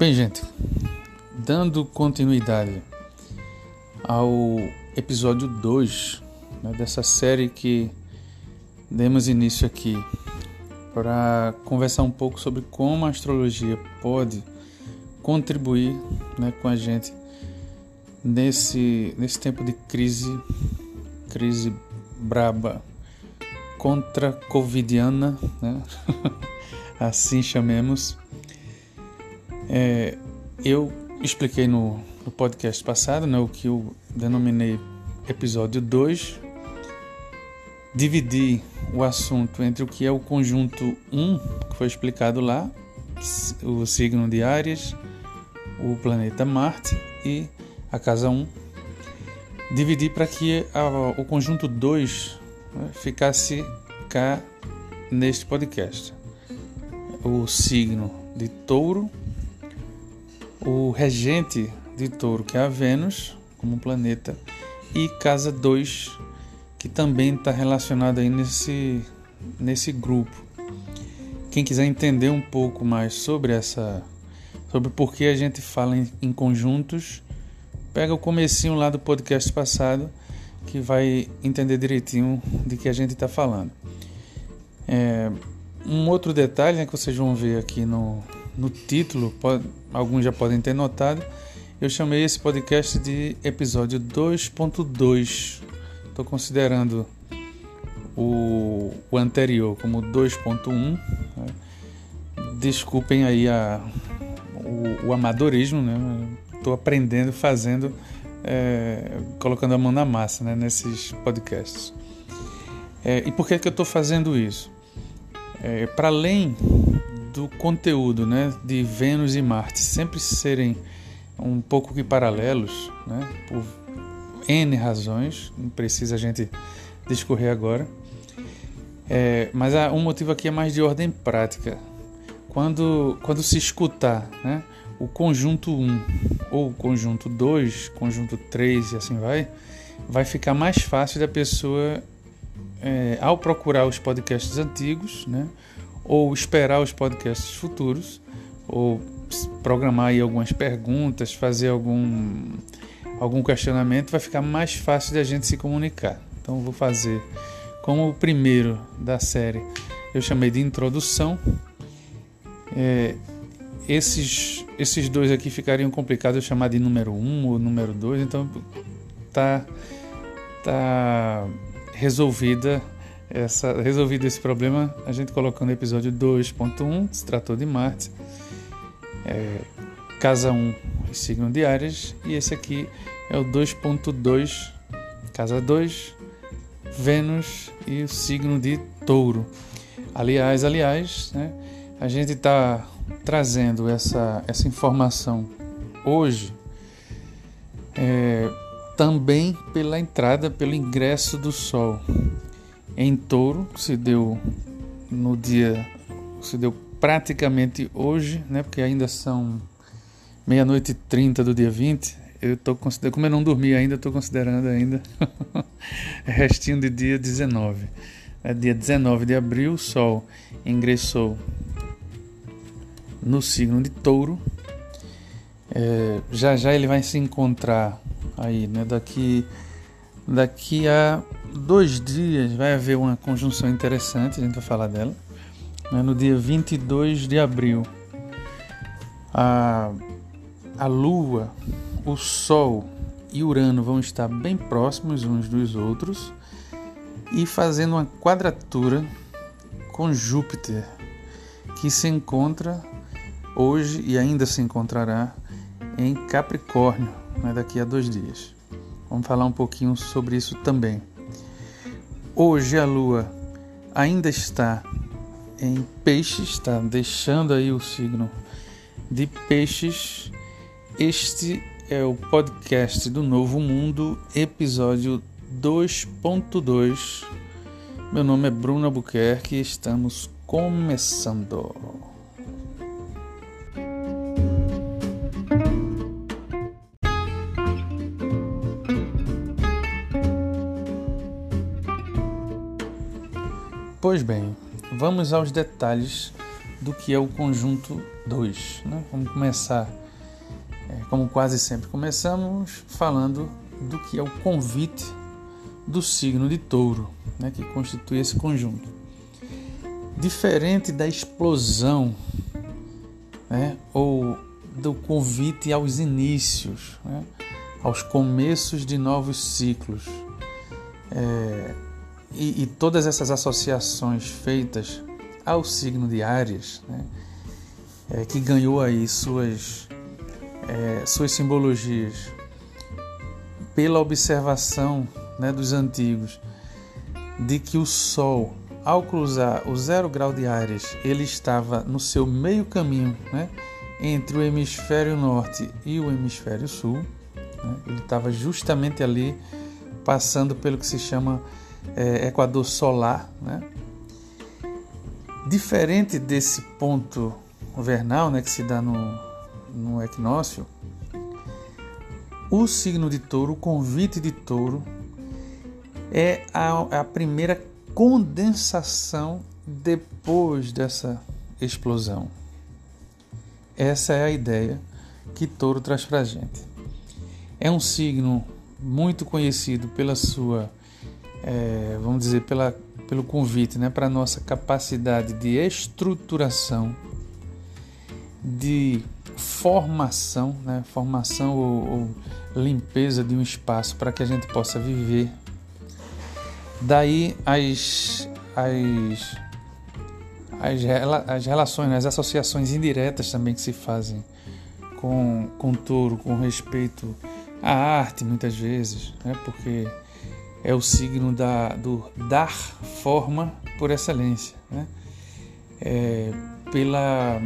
Bem, gente, dando continuidade ao episódio 2 né, dessa série que demos início aqui para conversar um pouco sobre como a astrologia pode contribuir né, com a gente nesse, nesse tempo de crise, crise braba contra covidiana, né? assim chamemos. É, eu expliquei no, no, podcast passado né, o que eu denominei episódio 2. Dividi o assunto entre o que é o conjunto 1, que foi explicado lá, o signo de Áries, o planeta Marte e a casa 1. Dividi para que a, o conjunto 2 né, ficasse cá neste podcast. O signo de Touro o regente de Touro, que é a Vênus, como planeta, e casa 2, que também está relacionado aí nesse, nesse grupo. Quem quiser entender um pouco mais sobre essa sobre por que a gente fala em, em conjuntos, pega o comecinho lá do podcast passado que vai entender direitinho de que a gente está falando. É, um outro detalhe né, que vocês vão ver aqui no, no título, pode, alguns já podem ter notado, eu chamei esse podcast de episódio 2.2. Estou considerando o, o, anterior como 2.1. Né? Desculpem aí a, o, o amadorismo, né? Estou aprendendo, fazendo, é, colocando a mão na massa né? nesses podcasts. É, e por que, que eu estou fazendo isso? É, Para além do conteúdo né, de Vênus e Marte sempre serem um pouco que paralelos, né, por N razões, não precisa a gente discorrer agora. É, mas há um motivo aqui é mais de ordem prática. Quando, quando se escutar né, o conjunto 1 ou o conjunto 2, conjunto 3 e assim vai, vai ficar mais fácil da pessoa, é, ao procurar os podcasts antigos, né, ou esperar os podcasts futuros, ou programar aí algumas perguntas, fazer algum, algum questionamento, vai ficar mais fácil de a gente se comunicar. Então vou fazer como o primeiro da série, eu chamei de introdução. É, esses, esses dois aqui ficariam complicados eu chamar de número 1 um ou número 2, então tá, tá resolvida essa, resolvido esse problema, a gente colocou no episódio 2.1, se tratou de Marte, é, casa 1 e signo de Áries, e esse aqui é o 2.2, casa 2, Vênus e o signo de Touro. Aliás, aliás, né, a gente está trazendo essa, essa informação hoje é, também pela entrada, pelo ingresso do Sol em touro, se deu no dia, se deu praticamente hoje, né? Porque ainda são meia-noite e trinta do dia 20. Eu tô considerando, como eu não dormi ainda, estou considerando ainda restinho de dia 19. É dia 19 de abril, o Sol ingressou no signo de Touro. É, já já ele vai se encontrar aí, né? Daqui daqui a dois dias vai haver uma conjunção interessante, a gente vai falar dela. Né? No dia 22 de abril, a, a Lua, o Sol e Urano vão estar bem próximos uns dos outros e fazendo uma quadratura com Júpiter, que se encontra hoje e ainda se encontrará em Capricórnio né, daqui a dois dias. Vamos falar um pouquinho sobre isso também. Hoje a lua ainda está em peixes, está deixando aí o signo de peixes. Este é o podcast do Novo Mundo, episódio 2.2. Meu nome é Bruno Albuquerque e estamos começando. Pois bem, vamos aos detalhes do que é o conjunto 2. Né? Vamos começar, é, como quase sempre começamos, falando do que é o convite do signo de touro, né, que constitui esse conjunto. Diferente da explosão né, ou do convite aos inícios, né, aos começos de novos ciclos. É, e, e, todas essas associações feitas ao signo de Áries, né, é, que ganhou aí suas, é, suas simbologias pela observação né, dos antigos de que o Sol, ao cruzar o zero grau de Áries, ele estava no seu meio caminho né, entre o hemisfério norte e o hemisfério sul. Né, ele estava justamente ali, passando pelo que se chama é, Equador solar. Né. Diferente desse ponto vernal né, que se dá no, no equinócio, o signo de touro, o convite de touro, é a, a primeira condensação depois dessa explosão. Essa é a ideia que touro traz para gente. É um signo muito conhecido pela sua, é, vamos dizer, pela, pelo convite né, para a nossa capacidade de estruturação, de formação, né, formação ou, ou limpeza de um espaço para que a gente possa viver. Daí as, as, as, as relações, né, as associações indiretas também que se fazem com, com touro, com respeito à arte, muitas vezes, né, porque é o signo da, do dar forma por excelência, né, é, pela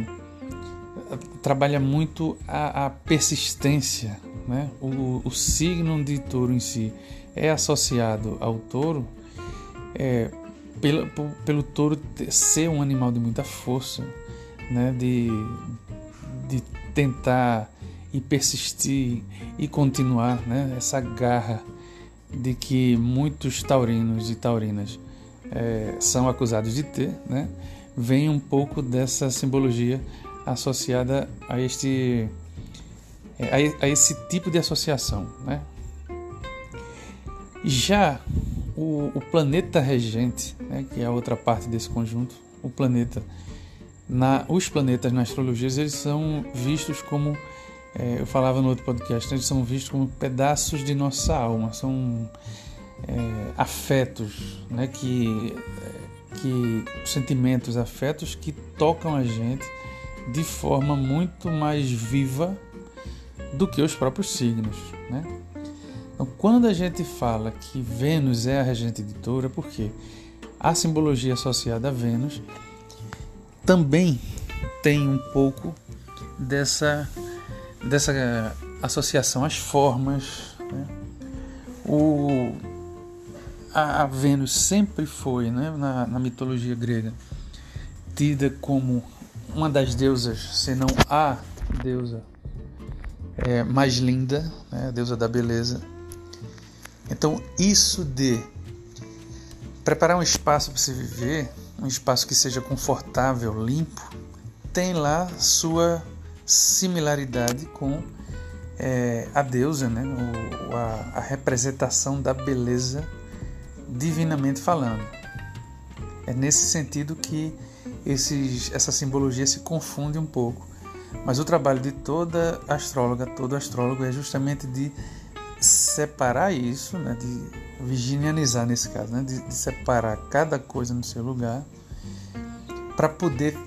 trabalha muito a, a persistência, né? O, o, signo de touro em si é associado ao touro é, pelo, pelo touro ser um animal de muita força, né? De, de tentar e persistir e continuar, né? Essa garra de que muitos taurinos e taurinas é, são acusados de ter, né? Vem um pouco dessa simbologia associada a este é, a, esse tipo de associação, né? Já o, o planeta regente, né, que é a outra parte desse conjunto, o planeta, na, os planetas na astrologia eles são vistos como, é, eu falava no outro podcast, eles são vistos como pedaços de nossa alma, são é, afetos, né, que, que sentimentos, afetos que tocam a gente de forma muito mais viva do que os próprios signos. Né? Então, quando a gente fala que Vênus é a regente touro, é porque a simbologia associada a Vênus também tem um pouco dessa, dessa associação às formas. Né? O, a, a, Vênus sempre foi, né, na, na mitologia grega, tida como uma das deusas, se não a deusa é, mais linda, né, a deusa da beleza. Então, isso de preparar um espaço para se viver, um espaço que seja confortável, limpo, tem lá sua similaridade com é, a deusa, né, o, a, a representação da beleza divinamente falando. É nesse sentido que esses, essa simbologia se confunde um pouco. Mas o trabalho de toda astróloga, todo astrólogo é justamente de separar isso, né, de virginianizar nesse caso, né, de, de separar cada coisa no seu lugar para poder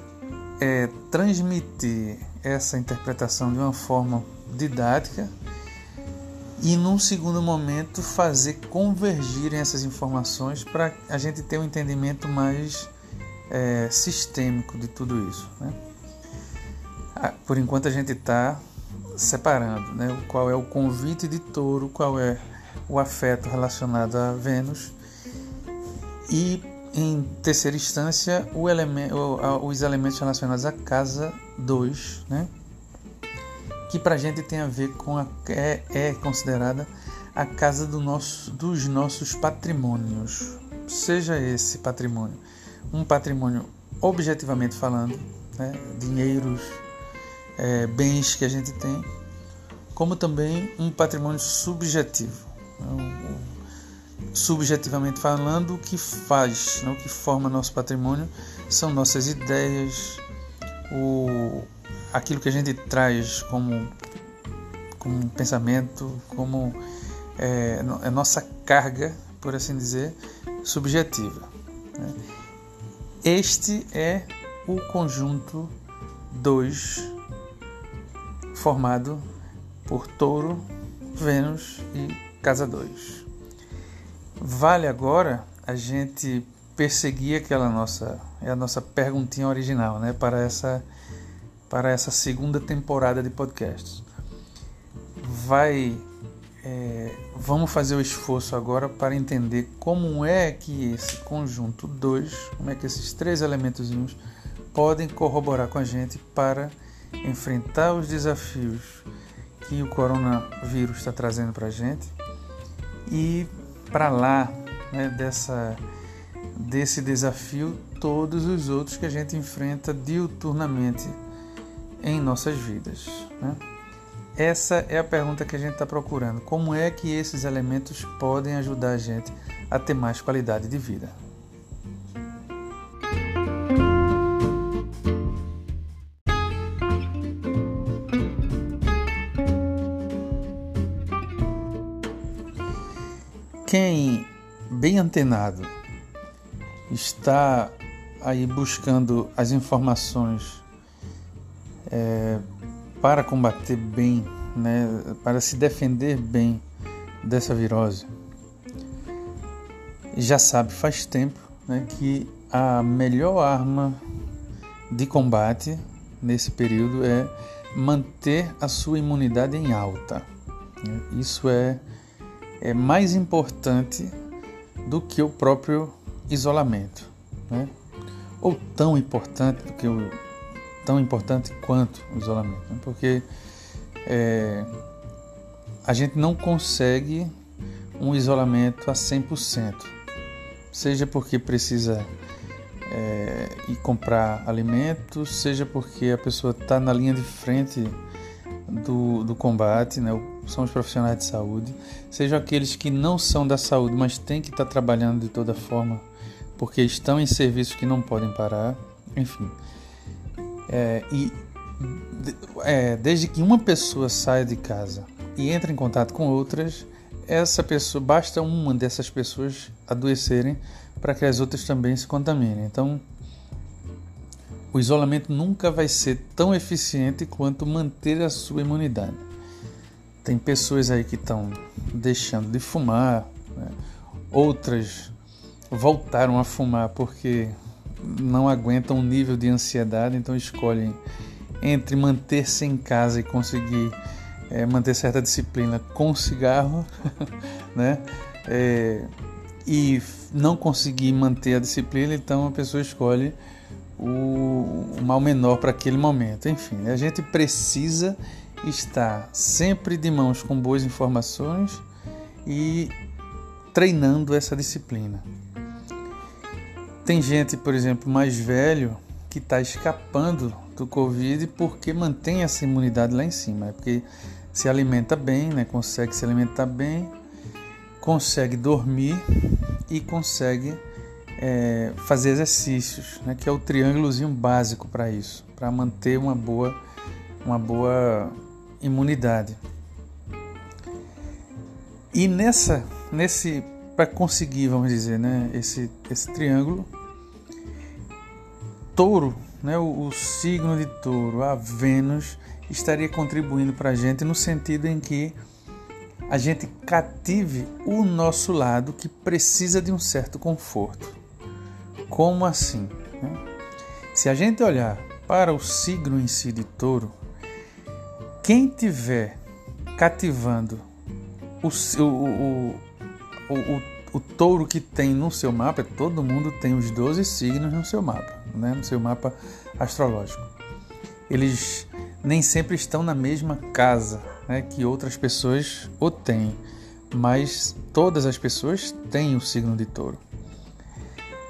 é, transmitir essa interpretação de uma forma didática e num segundo momento fazer convergirem essas informações para a gente ter um entendimento mais é, sistêmico de tudo isso. Né? Por enquanto a gente está separando né? qual é o convite de touro, qual é o afeto relacionado a Vênus e em terceira instância os elementos relacionados à casa 2, né? que para a gente tem a ver com a é, é considerada a casa do nosso, dos nossos patrimônios, seja esse patrimônio um patrimônio objetivamente falando, né, dinheiros, é, bens que a gente tem, como também um patrimônio subjetivo. Né, subjetivamente falando, o que faz, né, o que forma nosso patrimônio são nossas ideias, o, aquilo que a gente traz como, como pensamento, como é, a nossa carga, por assim dizer, subjetiva. Né? Este é o conjunto 2 formado por Touro, Vênus e Casa 2. Vale agora a gente perseguir aquela nossa é a nossa perguntinha original, né, para essa para essa segunda temporada de podcasts. Vai é, vamos fazer o esforço agora para entender como é que esse conjunto 2, como é que esses três elementos podem corroborar com a gente para enfrentar os desafios que o coronavírus está trazendo para a gente e para lá né, dessa, desse desafio todos os outros que a gente enfrenta diuturnamente em nossas vidas. Né? Essa é a pergunta que a gente está procurando. Como é que esses elementos podem ajudar a gente a ter mais qualidade de vida? Antenado está aí buscando as informações é, para combater bem, né, para se defender bem dessa virose. Já sabe faz tempo né, que a melhor arma de combate nesse período é manter a sua imunidade em alta. Isso é, é mais importante do que o próprio isolamento, né? ou tão importante do que o tão importante quanto o isolamento, né? porque é, a gente não consegue um isolamento a 100%, seja porque precisa é, ir comprar alimentos, seja porque a pessoa está na linha de frente do, do combate, né? São os profissionais de saúde, sejam aqueles que não são da saúde, mas têm que estar tá trabalhando de toda forma porque estão em serviços que não podem parar, enfim. É, e é, desde que uma pessoa saia de casa e entre em contato com outras, essa pessoa basta uma dessas pessoas adoecerem para que as outras também se contaminem. Então, o isolamento nunca vai ser tão eficiente quanto manter a sua imunidade. Tem pessoas aí que estão deixando de fumar, né? outras voltaram a fumar porque não aguentam o nível de ansiedade, então escolhem entre manter-se em casa e conseguir é, manter certa disciplina com cigarro, né? É, e não conseguir manter a disciplina, então a pessoa escolhe o, o mal menor para aquele momento. Enfim, a gente precisa estar sempre de mãos com boas informações e treinando essa disciplina. Tem gente, por exemplo, mais velho que está escapando do Covid porque mantém essa imunidade lá em cima, é porque se alimenta bem, né? consegue se alimentar bem, consegue dormir e consegue é, fazer exercícios, né? que é o triângulozinho básico para isso, para manter uma boa, uma boa imunidade. E nessa, nesse, para conseguir, vamos dizer, né, esse, esse triângulo, touro, né, o, o signo de touro, a Vênus, estaria contribuindo para a gente no sentido em que a gente cative o nosso lado que precisa de um certo conforto. Como assim? Né? Se a gente olhar para o signo em si de touro, quem tiver cativando o, o, o, o, o touro que tem no seu mapa, todo mundo tem os 12 signos no seu mapa né, no seu mapa astrológico. Eles nem sempre estão na mesma casa né, que outras pessoas o têm, mas todas as pessoas têm o signo de touro.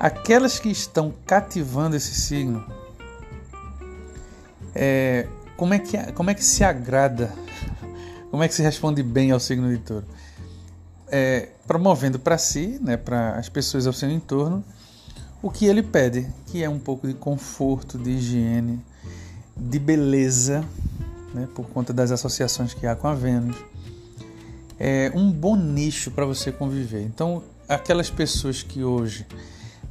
Aquelas que estão cativando esse signo É, como, é que, como é que se agrada, como é que se responde bem ao signo de touro? É, promovendo para si, né, para as pessoas ao seu entorno, o que ele pede, que é um pouco de conforto, de higiene, de beleza, né, por conta das associações que há com a Vênus. É um bom nicho para você conviver. Então, aquelas pessoas que hoje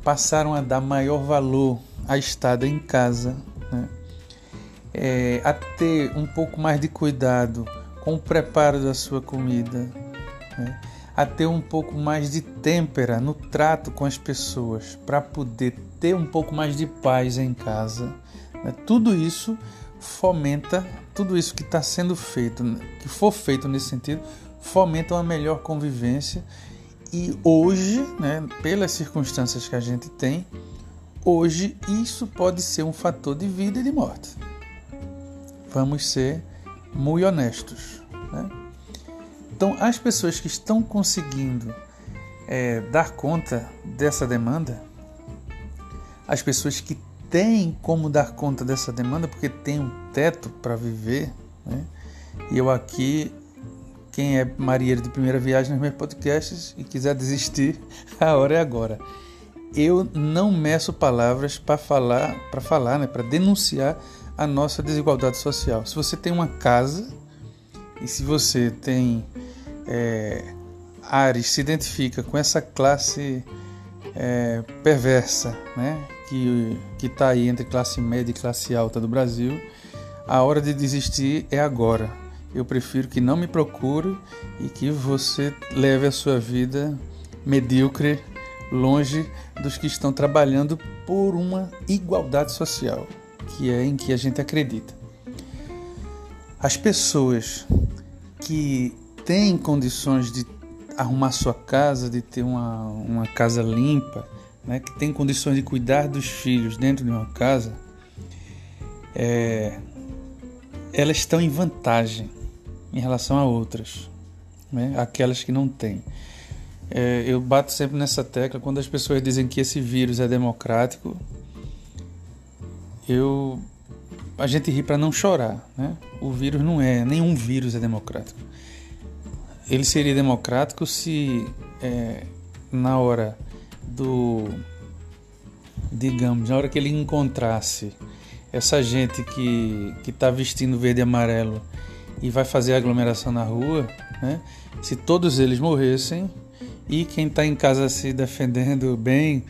passaram a dar maior valor à estada em casa, né, é, a ter um pouco mais de cuidado com o preparo da sua comida, né, a ter um pouco mais de têmpera no trato com as pessoas, para poder ter um pouco mais de paz em casa. Né? Tudo isso fomenta, tudo isso que está sendo feito, que for feito nesse sentido, fomenta uma melhor convivência. E hoje, né, pelas circunstâncias que a gente tem, hoje isso pode ser um fator de vida e de morte. Vamos ser muito honestos. Né? Então, as pessoas que estão conseguindo é, dar conta dessa demanda, as pessoas que têm como dar conta dessa demanda, porque tem um teto para viver, né? e eu aqui, quem é marinheiro de primeira viagem nos meus podcasts e quiser desistir, a hora é agora. Eu não meço palavras para falar, para falar, né, para denunciar a nossa desigualdade social. Se você tem uma casa e se você tem é, se identifica com essa classe é, perversa, né? que está aí entre classe média e classe alta do Brasil, a hora de desistir é agora. Eu prefiro que não me procure e que você leve a sua vida medíocre longe dos que estão trabalhando por uma igualdade social, que é em que a gente acredita. As pessoas que tem condições de arrumar sua casa, de ter uma, uma casa limpa, né, que tem condições de cuidar dos filhos dentro de uma casa, é, elas estão em vantagem em relação a outras, né, aquelas que não têm. É, eu bato sempre nessa tecla quando as pessoas dizem que esse vírus é democrático. Eu a gente ri para não chorar, né? O vírus não é, nenhum vírus é democrático ele seria democrático se é, na hora do digamos na hora que ele encontrasse essa gente que que está vestindo verde e amarelo e vai fazer aglomeração na rua, né? Se todos eles morressem e quem está em casa se defendendo bem,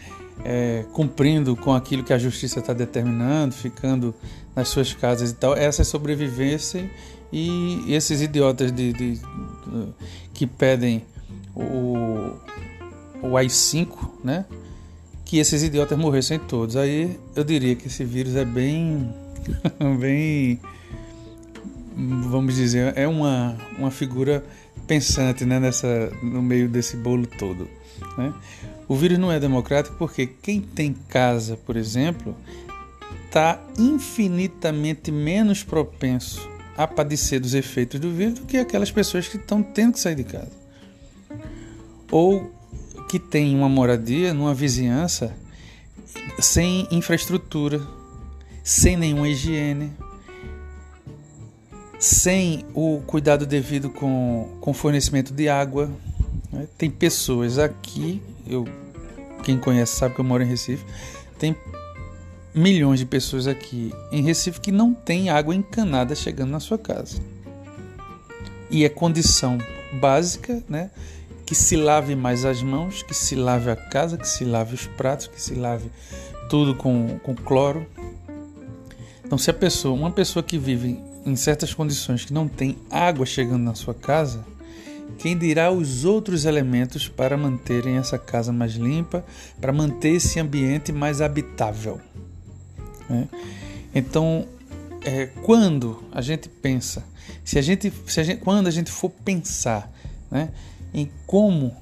é, cumprindo com aquilo que a justiça está determinando, ficando nas suas casas e tal, essas sobrevivessem e esses idiotas de, de, de que pedem o, o AI-5, né? Que esses idiotas morressem todos. Aí eu diria que esse vírus é bem, bem, vamos dizer, é uma, uma figura pensante, né? Nessa, no meio desse bolo todo, né? O vírus não é democrático porque quem tem casa, por exemplo, está infinitamente menos propenso a padecer dos efeitos do vírus do que aquelas pessoas que estão tendo que sair de casa. Ou que têm uma moradia numa vizinhança sem infraestrutura, sem nenhuma higiene, sem o cuidado devido com, com fornecimento de água. Né? Tem pessoas aqui, eu, quem conhece sabe que eu moro em Recife, tem milhões de pessoas aqui em Recife que não tem água encanada chegando na sua casa. E é condição básica, né? Que se lave mais as mãos, que se lave a casa, que se lave os pratos, que se lave tudo com, com cloro. Então, se a pessoa, uma pessoa que vive em certas condições que não tem água chegando na sua casa, quem dirá os outros elementos para manterem essa casa mais limpa, para manter esse ambiente mais habitável? Né? Então, é, quando a gente pensa, se a gente, se a gente, quando a gente for pensar né, em como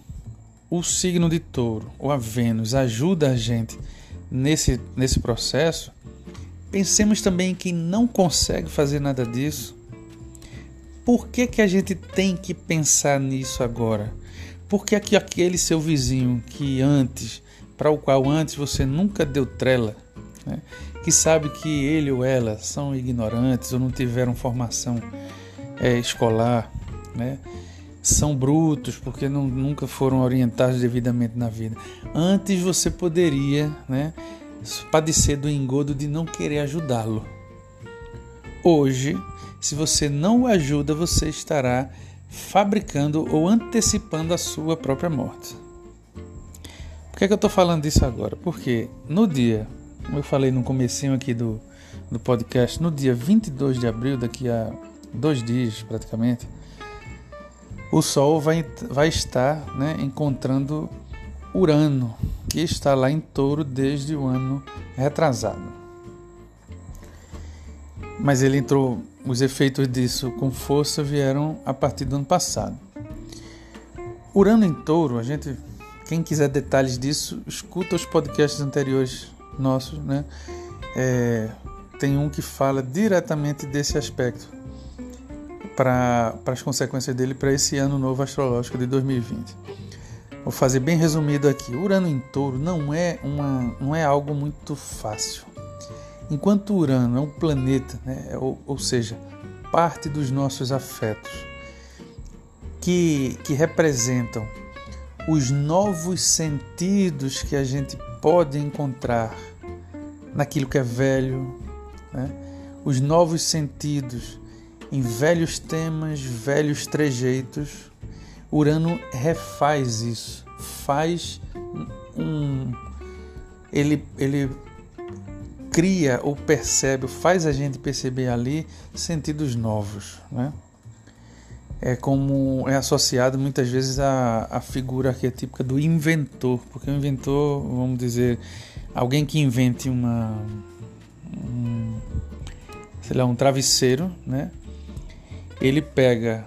o signo de touro ou a Vênus ajuda a gente nesse, nesse processo, pensemos também em quem não consegue fazer nada disso. Por que, que a gente tem que pensar nisso agora? Porque aqui aquele seu vizinho que antes, para o qual antes você nunca deu trela, né? que sabe que ele ou ela são ignorantes ou não tiveram formação é, escolar, né? são brutos porque não, nunca foram orientados devidamente na vida. Antes você poderia né, padecer do engodo de não querer ajudá-lo. Hoje, se você não o ajuda, você estará fabricando ou antecipando a sua própria morte. Por que, é que eu estou falando disso agora? Porque no dia, como eu falei no comecinho aqui do, do podcast, no dia 22 de abril, daqui a dois dias praticamente, o Sol vai, vai estar né, encontrando Urano, que está lá em touro desde o ano retrasado. Mas ele entrou, os efeitos disso com força vieram a partir do ano passado. Urano em touro, a gente quem quiser detalhes disso, escuta os podcasts anteriores nossos, né? É, tem um que fala diretamente desse aspecto para as consequências dele para esse ano novo astrológico de 2020. Vou fazer bem resumido aqui. Urano em Touro não é uma não é algo muito fácil. Enquanto Urano é um planeta, né, ou, ou seja, parte dos nossos afetos, que, que representam os novos sentidos que a gente pode encontrar naquilo que é velho, né? os novos sentidos em velhos temas, velhos trejeitos. Urano refaz isso, faz um. Ele, ele cria ou percebe, faz a gente perceber ali sentidos novos. Né? é como é associado muitas vezes à, à figura arquetípica do inventor, porque o inventor, vamos dizer, alguém que invente uma um, sei lá, um travesseiro, né? Ele pega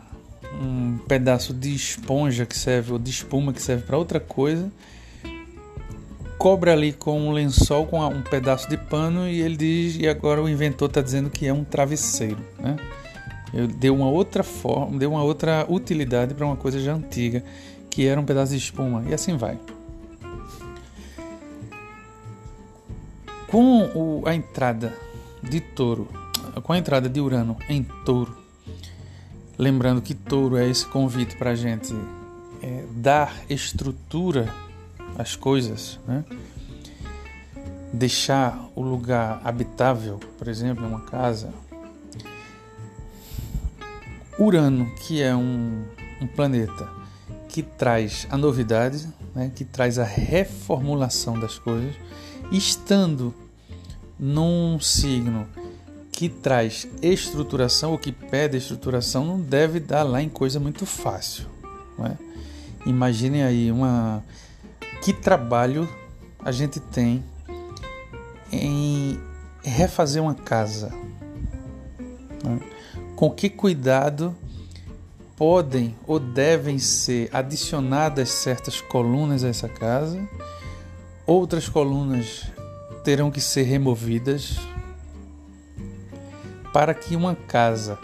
um pedaço de esponja que serve ou de espuma que serve para outra coisa, cobre ali com um lençol com um pedaço de pano e ele diz e agora o inventor está dizendo que é um travesseiro, né? Eu dei uma outra forma, dei uma outra utilidade para uma coisa já antiga, que era um pedaço de espuma, e assim vai. Com o, a entrada de touro, com a entrada de Urano em touro, lembrando que touro é esse convite para a gente é, dar estrutura às coisas, né? deixar o lugar habitável, por exemplo, uma casa, Urano, que é um, um planeta que traz a novidade, né, que traz a reformulação das coisas, estando num signo que traz estruturação ou que pede estruturação, não deve dar lá em coisa muito fácil. Né? Imaginem aí uma que trabalho a gente tem em refazer uma casa. Né? com que cuidado podem ou devem ser adicionadas certas colunas a essa casa, outras colunas terão que ser removidas para que uma casa,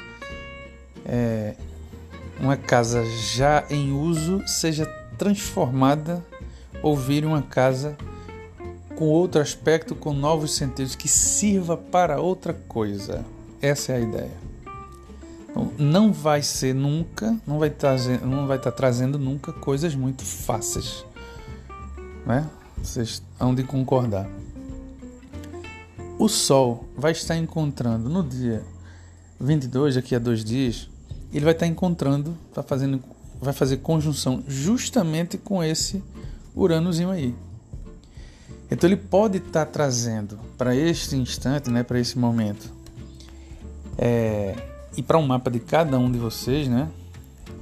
é, uma casa já em uso, seja transformada ou vire uma casa com outro aspecto, com novos sentidos, que sirva para outra coisa. Essa é a ideia. Então, não vai ser nunca, não vai trazer, não vai estar trazendo nunca coisas muito fáceis, né? Vocês hão de concordar. O Sol vai estar encontrando no dia 22, daqui a dois dias, ele vai estar encontrando, tá fazendo, vai fazer conjunção justamente com esse Uranozinho aí. Então ele pode estar trazendo para este instante, né, para esse momento, é, e para um mapa de cada um de vocês, né?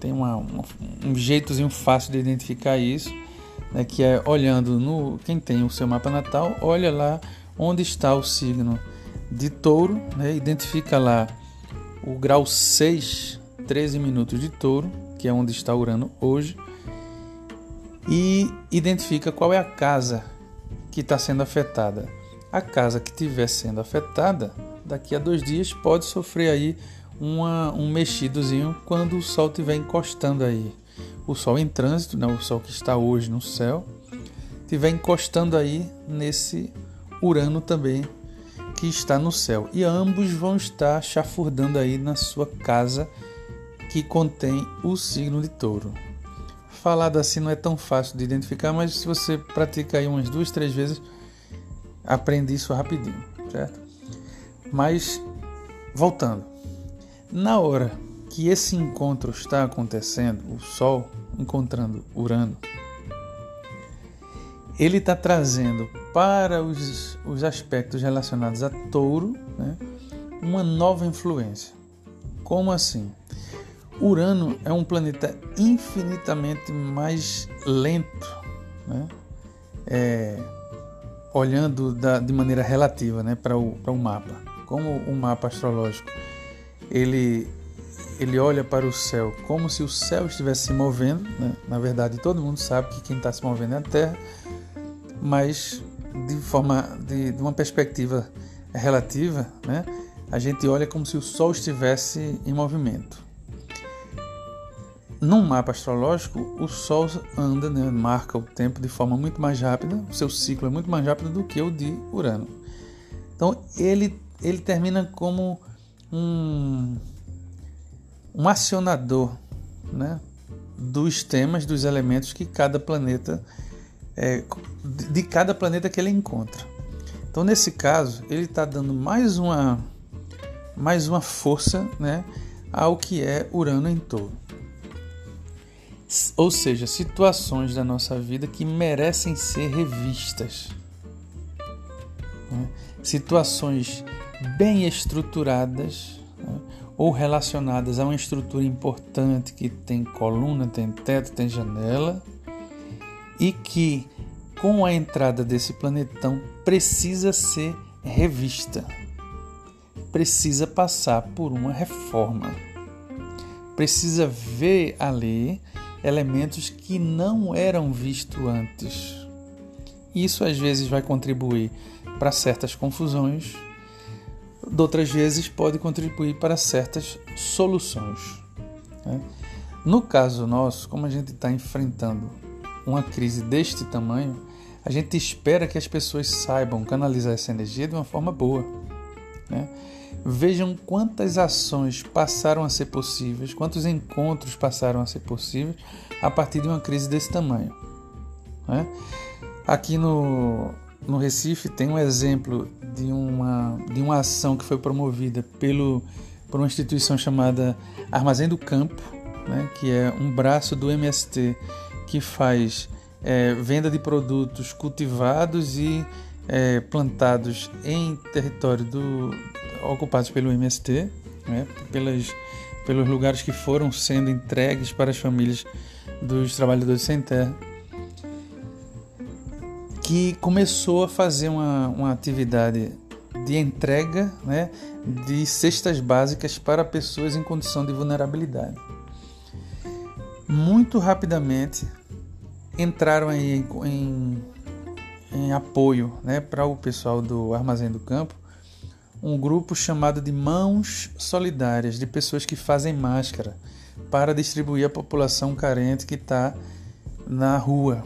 Tem uma, uma, um jeitozinho fácil de identificar isso, né? Que é olhando no quem tem o seu mapa natal, olha lá onde está o signo de Touro, né? Identifica lá o grau 6, 13 minutos de Touro, que é onde está Urano hoje, e identifica qual é a casa que está sendo afetada. A casa que estiver sendo afetada, daqui a dois dias pode sofrer aí uma, um mexidozinho quando o Sol estiver encostando aí. O Sol em trânsito, né, o Sol que está hoje no céu, estiver encostando aí nesse Urano também, que está no céu. E ambos vão estar chafurdando aí na sua casa que contém o signo de touro. Falado assim não é tão fácil de identificar, mas se você pratica aí umas duas, três vezes, aprende isso rapidinho, certo? Mas, voltando. Na hora que esse encontro está acontecendo, o Sol encontrando Urano, ele está trazendo para os, os aspectos relacionados a touro né, uma nova influência. Como assim? Urano é um planeta infinitamente mais lento, né? É, olhando da, de maneira relativa né, para o, o mapa. Como o mapa astrológico ele, ele olha para o céu como se o céu estivesse se movendo, né? na verdade todo mundo sabe que quem está se movendo é a Terra, mas de forma de, de uma perspectiva relativa, né? a gente olha como se o Sol estivesse em movimento. Num mapa astrológico, o Sol anda, né, marca o tempo de forma muito mais rápida, o seu ciclo é muito mais rápido do que o de Urano. Então ele, ele termina como um, um acionador né, dos temas, dos elementos que cada planeta, é, de cada planeta que ele encontra. Então nesse caso, ele está dando mais uma, mais uma força né, ao que é Urano em touro ou seja, situações da nossa vida que merecem ser revistas. Né? Situações bem estruturadas né? ou relacionadas a uma estrutura importante que tem coluna, tem teto, tem janela e que com a entrada desse planetão precisa ser revista, precisa passar por uma reforma, precisa ver ali elementos que não eram vistos antes. Isso às vezes vai contribuir para certas confusões, outras vezes pode contribuir para certas soluções. Né? No caso nosso, como a gente está enfrentando uma crise deste tamanho, a gente espera que as pessoas saibam canalizar essa energia de uma forma boa. Né? Vejam quantas ações passaram a ser possíveis, quantos encontros passaram a ser possíveis a partir de uma crise desse tamanho. Né? Aqui no, no Recife tem um exemplo de uma, de uma ação que foi promovida pelo, por uma instituição chamada Armazém do Campo, né? que é um braço do MST que faz é, venda de produtos cultivados e é, plantados em território do, pelo MST, né, pelas, pelos lugares que foram sendo entregues para as famílias dos trabalhadores sem terra, que começou a fazer uma, uma atividade de entrega né, de cestas básicas para pessoas em condição de vulnerabilidade. Muito rapidamente entraram aí em, em, em apoio né, para o pessoal do Armazém do Campo um grupo chamado de Mãos Solidárias, de pessoas que fazem máscara para distribuir à população carente que está na rua.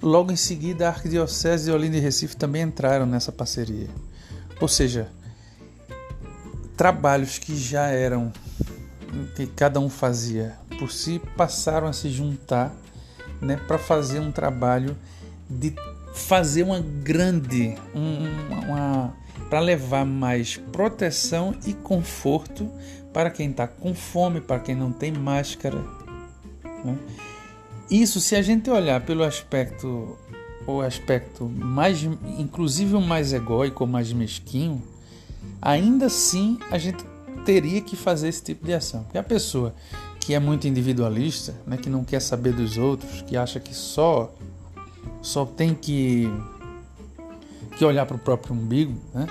Logo em seguida, a Arquidiocese de Olinda e Recife também entraram nessa parceria. Ou seja, trabalhos que já eram que cada um fazia por si passaram a se juntar né, para fazer um trabalho de fazer uma grande, um, uma, para levar mais proteção e conforto para quem está com fome, para quem não tem máscara. Né? Isso, se a gente olhar pelo aspecto, o aspecto mais, inclusive o mais egóico, mais mesquinho, ainda assim a gente teria que fazer esse tipo de ação. Porque a pessoa que é muito individualista, né, que não quer saber dos outros, que acha que só só tem que que olhar para o próprio umbigo, né?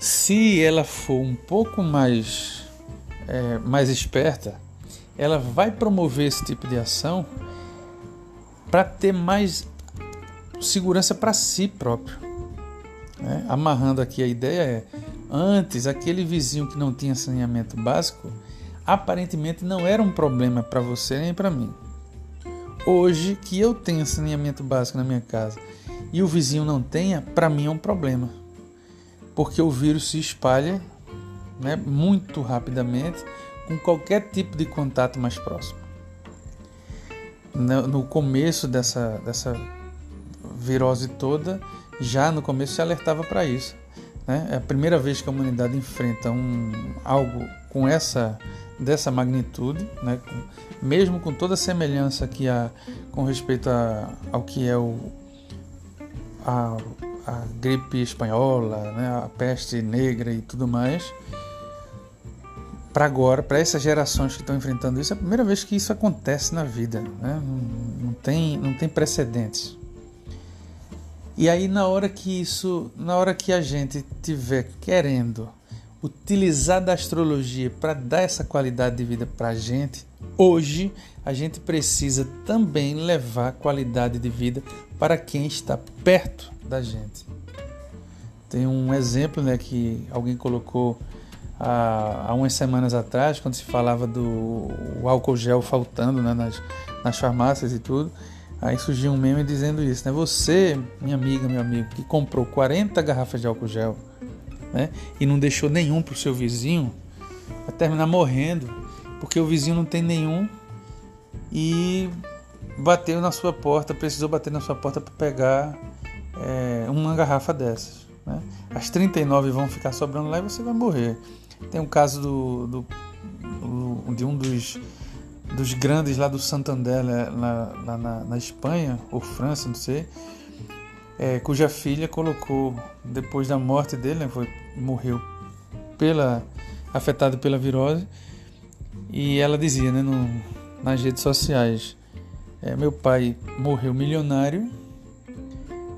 Se ela for um pouco mais, é, mais esperta, ela vai promover esse tipo de ação para ter mais segurança para si próprio. Né? Amarrando aqui a ideia é, antes aquele vizinho que não tinha saneamento básico, aparentemente não era um problema para você nem para mim. Hoje que eu tenho saneamento básico na minha casa e o vizinho não tenha, para mim é um problema. porque o vírus se espalha né, muito rapidamente com qualquer tipo de contato mais próximo. No começo dessa, dessa virose toda, já no começo se alertava para isso. Né? É a primeira vez que a humanidade enfrenta um, algo com essa dessa magnitude, né? mesmo com toda a semelhança que há com respeito a, ao que é o, a, a gripe espanhola, né? a peste negra e tudo mais, para agora, para essas gerações que estão enfrentando isso, é a primeira vez que isso acontece na vida, né? não, não, tem, não tem precedentes. E aí na hora que isso, na hora que a gente tiver querendo utilizar da astrologia para dar essa qualidade de vida para a gente, hoje a gente precisa também levar qualidade de vida para quem está perto da gente. Tem um exemplo né, que alguém colocou há, há umas semanas atrás, quando se falava do álcool gel faltando né, nas, nas farmácias e tudo. Aí surgiu um meme dizendo isso, né? Você, minha amiga, meu amigo, que comprou 40 garrafas de álcool gel né? e não deixou nenhum para o seu vizinho, vai terminar morrendo, porque o vizinho não tem nenhum e bateu na sua porta, precisou bater na sua porta para pegar é, uma garrafa dessas. Né? As 39 vão ficar sobrando lá e você vai morrer. Tem um caso do, do, do de um dos, dos grandes lá do Santander, lá, lá na, na, Espanha, ou França, não sei, é, cuja filha colocou, depois da morte dele, né, foi, morreu pela, afetado pela virose, e ela dizia né, no, nas redes sociais: é, Meu pai morreu milionário,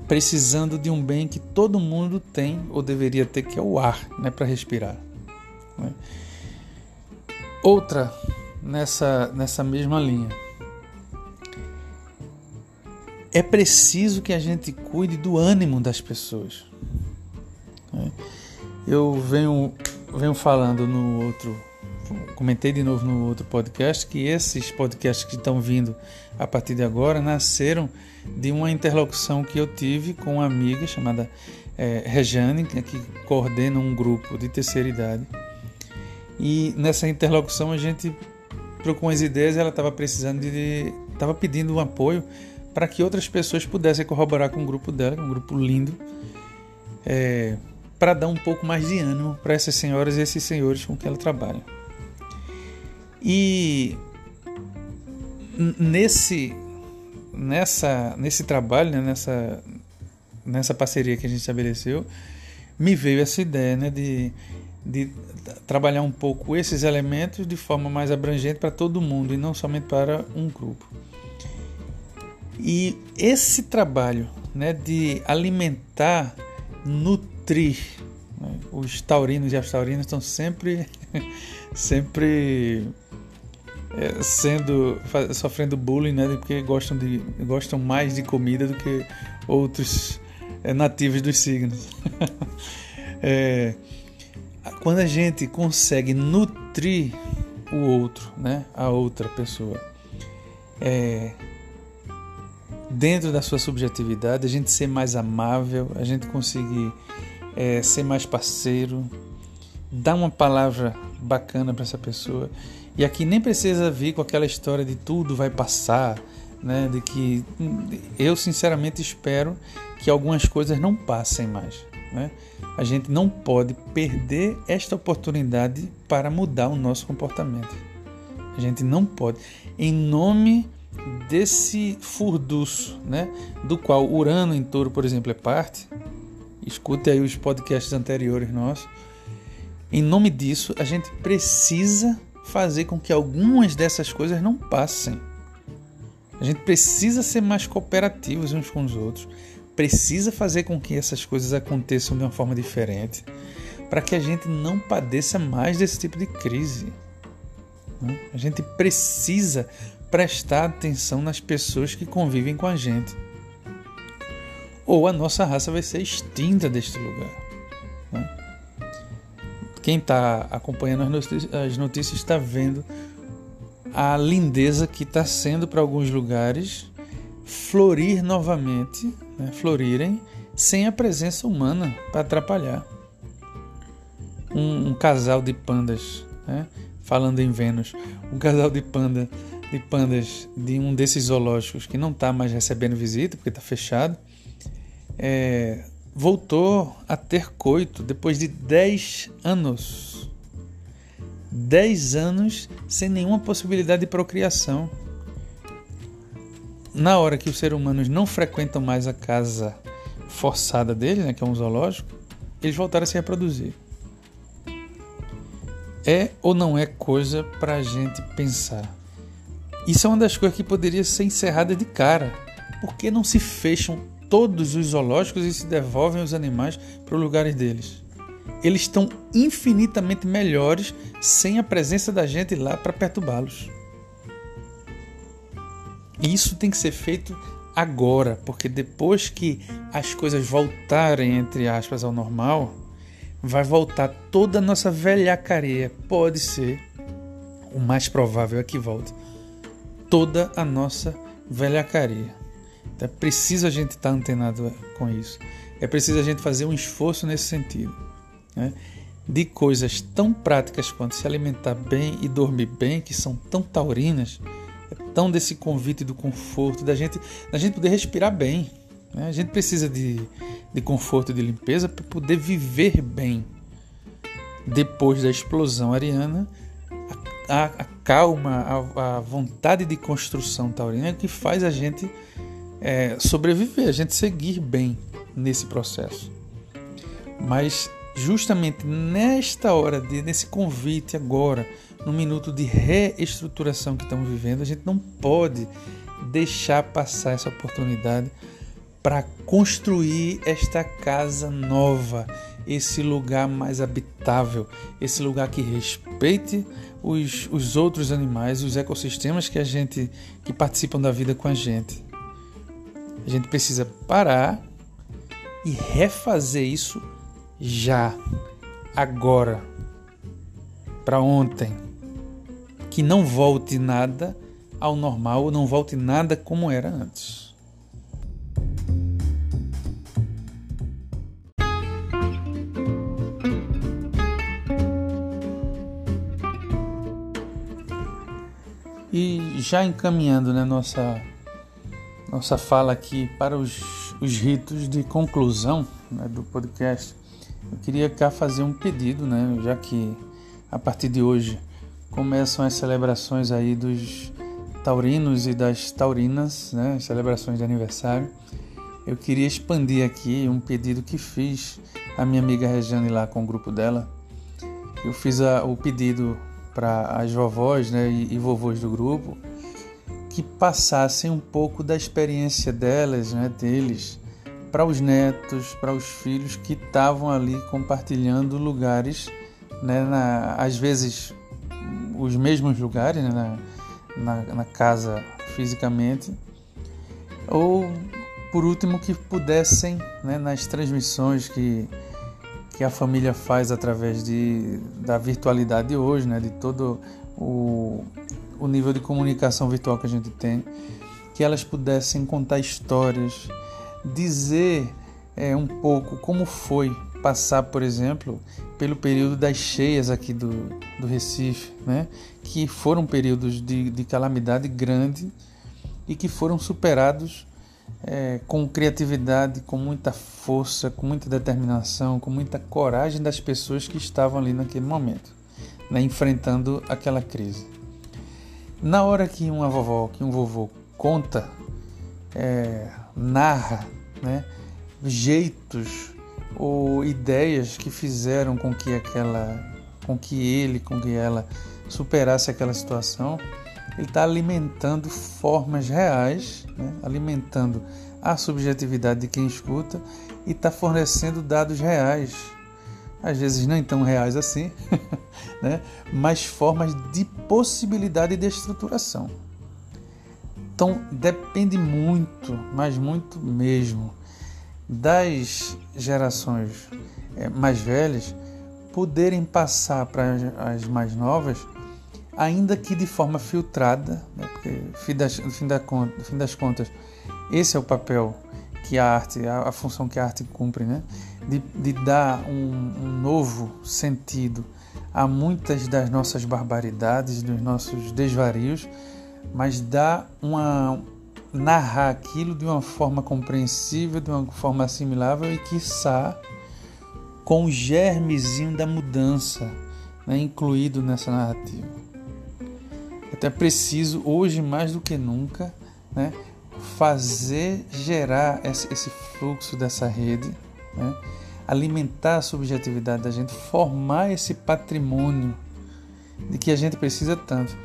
precisando de um bem que todo mundo tem ou deveria ter, que é o ar né, para respirar. Né? Outra nessa, nessa mesma linha. É preciso que a gente cuide do ânimo das pessoas. Né? Eu venho, venho falando no outro, comentei de novo no outro podcast que esses podcasts que estão vindo a partir de agora nasceram de uma interlocução que eu tive com uma amiga chamada é, Rejane, que coordena um grupo de terceira idade e nessa interlocução a gente trocou umas ideias e ela estava precisando de. estava pedindo um apoio para que outras pessoas pudessem corroborar com o grupo dela, um grupo lindo, é, para dar um pouco mais de ânimo para essas senhoras e esses senhores com que ela trabalha. E nesse nessa nesse trabalho, né, nessa nessa parceria que a gente estabeleceu, me veio essa ideia, né, de de trabalhar um pouco esses elementos de forma mais abrangente para todo mundo e não somente para um grupo. E esse trabalho né, de alimentar, nutrir, né, os taurinos e as taurinas estão sempre, sempre é, sendo sofrendo bullying, né, porque gostam de gostam mais de comida do que outros é, nativos dos signos. é, quando a gente consegue nutrir o outro, né, a outra pessoa, é, dentro da sua subjetividade, a gente ser mais amável, a gente conseguir é, ser mais parceiro, dar uma palavra bacana para essa pessoa. E aqui nem precisa vir com aquela história de tudo vai passar, né? De que eu sinceramente espero que algumas coisas não passem mais, né? a gente não pode perder esta oportunidade para mudar o nosso comportamento. A gente não pode. Em nome desse furduço, né, do qual Urano em Touro, por exemplo, é parte, escute aí os podcasts anteriores nossos. Em nome disso, a gente precisa fazer com que algumas dessas coisas não passem. A gente precisa ser mais cooperativos uns com os outros precisa fazer com que essas coisas aconteçam de uma forma diferente para que a gente não padeça mais desse tipo de crise. Né? A gente precisa prestar atenção nas pessoas que convivem com a gente. Ou a nossa raça vai ser extinta deste lugar. Né? Quem está acompanhando as notícias está vendo a lindeza que está sendo para alguns lugares florir novamente, né, florirem sem a presença humana para atrapalhar. um, um casal de pandas, né? falando em Vênus, um casal de panda de pandas de um desses zoológicos que não está mais recebendo visita porque está fechado, é, voltou a ter coito depois de 10 anos. 10 anos sem nenhuma possibilidade de procriação. Na hora que os seres humanos não frequentam mais a casa forçada dele, né, que é um zoológico, eles voltaram a se reproduzir. É ou não é coisa para a gente pensar? Isso é uma das coisas que poderia ser encerrada de cara. Por que não se fecham todos os zoológicos e se devolvem os animais para os lugares deles? Eles estão infinitamente melhores sem a presença da gente lá para perturbá-los. E isso tem que ser feito agora, porque depois que as coisas voltarem, entre aspas, ao normal, vai voltar toda a nossa velhacaria. Pode ser, o mais provável é que volte, toda a nossa velhacaria. É preciso a gente estar antenado com isso. É preciso a gente fazer um esforço nesse sentido. Né? De coisas tão práticas quanto se alimentar bem e dormir bem, que são tão taurinas, é tão desse convite do conforto, da gente, da gente poder respirar bem. Né? A gente precisa de, de conforto e de limpeza para poder viver bem. Depois da explosão ariana, a, a calma, a, a, vontade de construção taurina é que faz a gente é, sobreviver, a gente seguir bem nesse processo. Mas justamente nesta hora, de, nesse convite agora, no minuto de reestruturação que estamos vivendo, a gente não pode deixar passar essa oportunidade para construir esta casa nova, esse lugar mais habitável, esse lugar que respeite os, os outros animais, os ecossistemas que a gente que participam da vida com a gente. A gente precisa parar e refazer isso já, agora, para ontem. Que não volte nada ao normal, não volte nada como era antes. E já encaminhando né, nossa, nossa fala aqui para os, os ritos de conclusão né, do podcast, eu queria cá fazer um pedido, né, já que a partir de hoje começam as celebrações aí dos taurinos e das taurinas, né, celebrações de aniversário. Eu queria expandir aqui um pedido que fiz à minha amiga Regiane lá com o grupo dela. Eu fiz a, o pedido para as vovós né, e, e, vovôs do grupo que passassem um pouco da experiência delas, né, deles, para os netos, para os filhos que estavam ali compartilhando lugares, né, na, às vezes os mesmos lugares né, na, na, na casa fisicamente, ou por último que pudessem né, nas transmissões que que a família faz através de, da virtualidade hoje, né, de todo o, o nível de comunicação virtual que a gente tem, que elas pudessem contar histórias, dizer é, um pouco como foi passar, por exemplo, pelo período das cheias aqui do, do Recife, né? que foram períodos de, de calamidade grande e que foram superados é, com criatividade, com muita força, com muita determinação, com muita coragem das pessoas que estavam ali naquele momento, né, enfrentando aquela crise. Na hora que uma vovó, que um vovô conta, é, narra, né, jeitos ou ideias que fizeram com que aquela, com que ele, com que ela superasse aquela situação, ele está alimentando formas reais, né? alimentando a subjetividade de quem escuta e está fornecendo dados reais, às vezes nem tão reais assim, né? mas formas de possibilidade de estruturação. Então depende muito, mas muito mesmo, das gerações eh, mais velhas poderem passar para as mais novas ainda que de forma filtrada, né? porque fim das, no, fim fim das contas, esse é o papel que a arte, a, a, função que a arte cumpre, né? de, de dar um, um novo sentido a muitas das nossas barbaridades, dos nossos desvarios, mas dá uma narrar aquilo de uma forma compreensível, de uma forma assimilável e quiçá com o germezinho da mudança né, incluído nessa narrativa. Até preciso, hoje mais do que nunca, né, fazer gerar esse fluxo dessa rede, né, alimentar a subjetividade da gente, formar esse patrimônio de que a gente precisa tanto.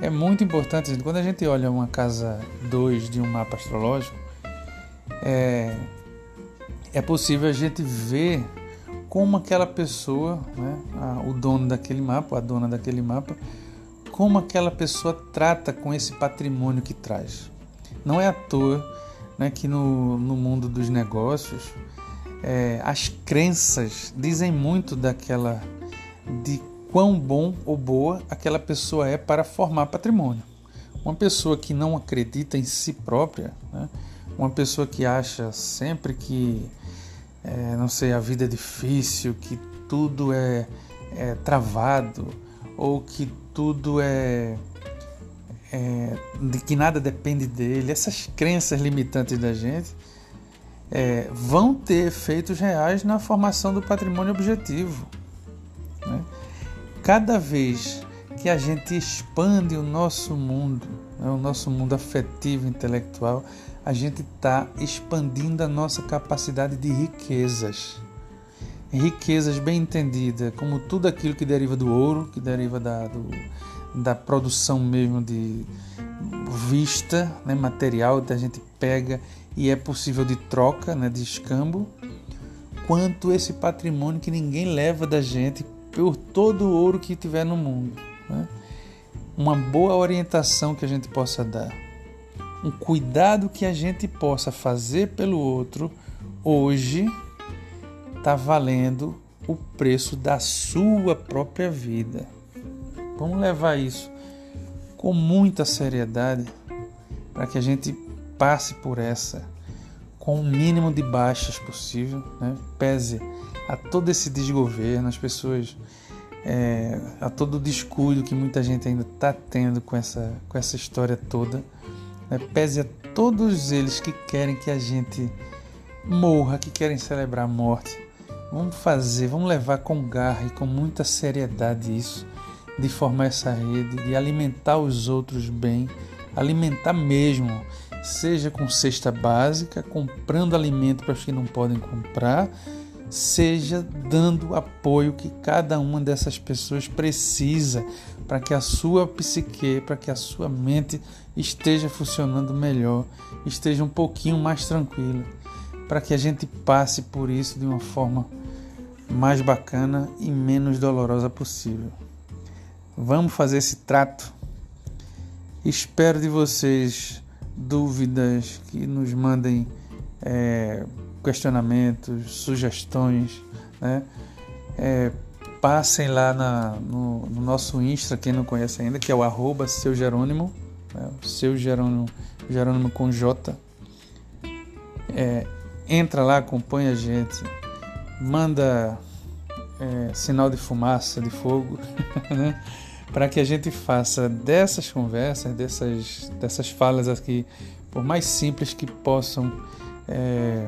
É muito importante, quando a gente olha uma casa 2 de um mapa astrológico, é, é possível a gente ver como aquela pessoa, né, a, o dono daquele mapa, a dona daquele mapa, como aquela pessoa trata com esse patrimônio que traz. Não é à toa né, que no, no mundo dos negócios é, as crenças dizem muito daquela de quão bom ou boa aquela pessoa é para formar patrimônio. Uma pessoa que não acredita em si própria, né? uma pessoa que acha sempre que, é, não sei, a vida é difícil, que tudo é, é travado, ou que tudo é, é, de que nada depende dele, essas crenças limitantes da gente é, vão ter efeitos reais na formação do patrimônio objetivo. Né? Cada vez que a gente expande o nosso mundo, né, o nosso mundo afetivo, intelectual, a gente está expandindo a nossa capacidade de riquezas. Riquezas bem entendidas, como tudo aquilo que deriva do ouro, que deriva da, do, da produção mesmo de vista, né, material, que a gente pega e é possível de troca, né, de escambo, quanto esse patrimônio que ninguém leva da gente por todo o ouro que tiver no mundo. Né? Uma boa orientação que a gente possa dar, um cuidado que a gente possa fazer pelo outro hoje está valendo o preço da sua própria vida. Vamos levar isso com muita seriedade para que a gente passe por essa com o mínimo de baixas possível, né? pese a todo esse desgoverno, as pessoas, é, a todo o descuido que muita gente ainda está tendo com essa, com essa história toda, né? pese a todos eles que querem que a gente morra, que querem celebrar a morte. Vamos fazer, vamos levar com garra e com muita seriedade isso, de formar essa rede, de alimentar os outros bem, alimentar mesmo seja com cesta básica, comprando alimento para os que não podem comprar, seja dando apoio que cada uma dessas pessoas precisa para que a sua psique, para que a sua mente esteja funcionando melhor, esteja um pouquinho mais tranquila, para que a gente passe por isso de uma forma mais bacana e menos dolorosa possível. Vamos fazer esse trato. Espero de vocês dúvidas, que nos mandem é, questionamentos, sugestões, né? É, passem lá na, no, no, nosso Insta, quem não conhece ainda, que é o arroba seu Jerônimo, né? seu Jerônimo, Jerônimo com J. É, entra lá, acompanha a gente, manda é, sinal de fumaça, de fogo, né? Para que a gente faça dessas conversas, dessas, dessas falas aqui, por mais simples que possam é,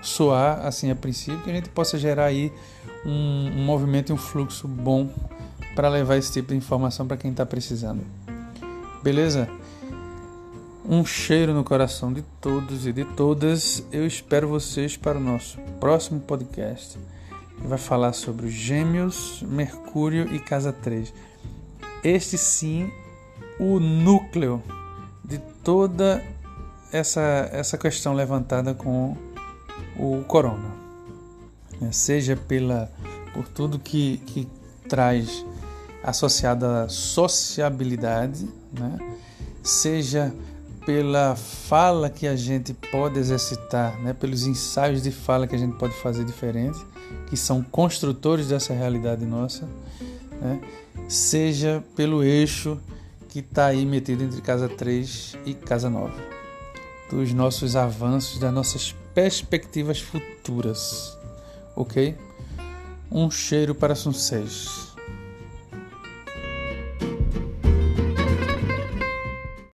soar assim a princípio, que a gente possa gerar aí um, um movimento e um fluxo bom para levar esse tipo de informação para quem está precisando. Beleza? Um cheiro no coração de todos e de todas. Eu espero vocês para o nosso próximo podcast, que vai falar sobre os Gêmeos, Mercúrio e Casa 3 este sim o núcleo de toda essa, essa questão levantada com o corona. Né? Seja pela, por tudo que, que traz associada à sociabilidade, né? seja pela fala que a gente pode exercitar, né? pelos ensaios de fala que a gente pode fazer diferente, que são construtores dessa realidade nossa, né? Seja pelo eixo que está aí metido entre casa 3 e casa 9, dos nossos avanços, das nossas perspectivas futuras. ok? Um cheiro para sucesso.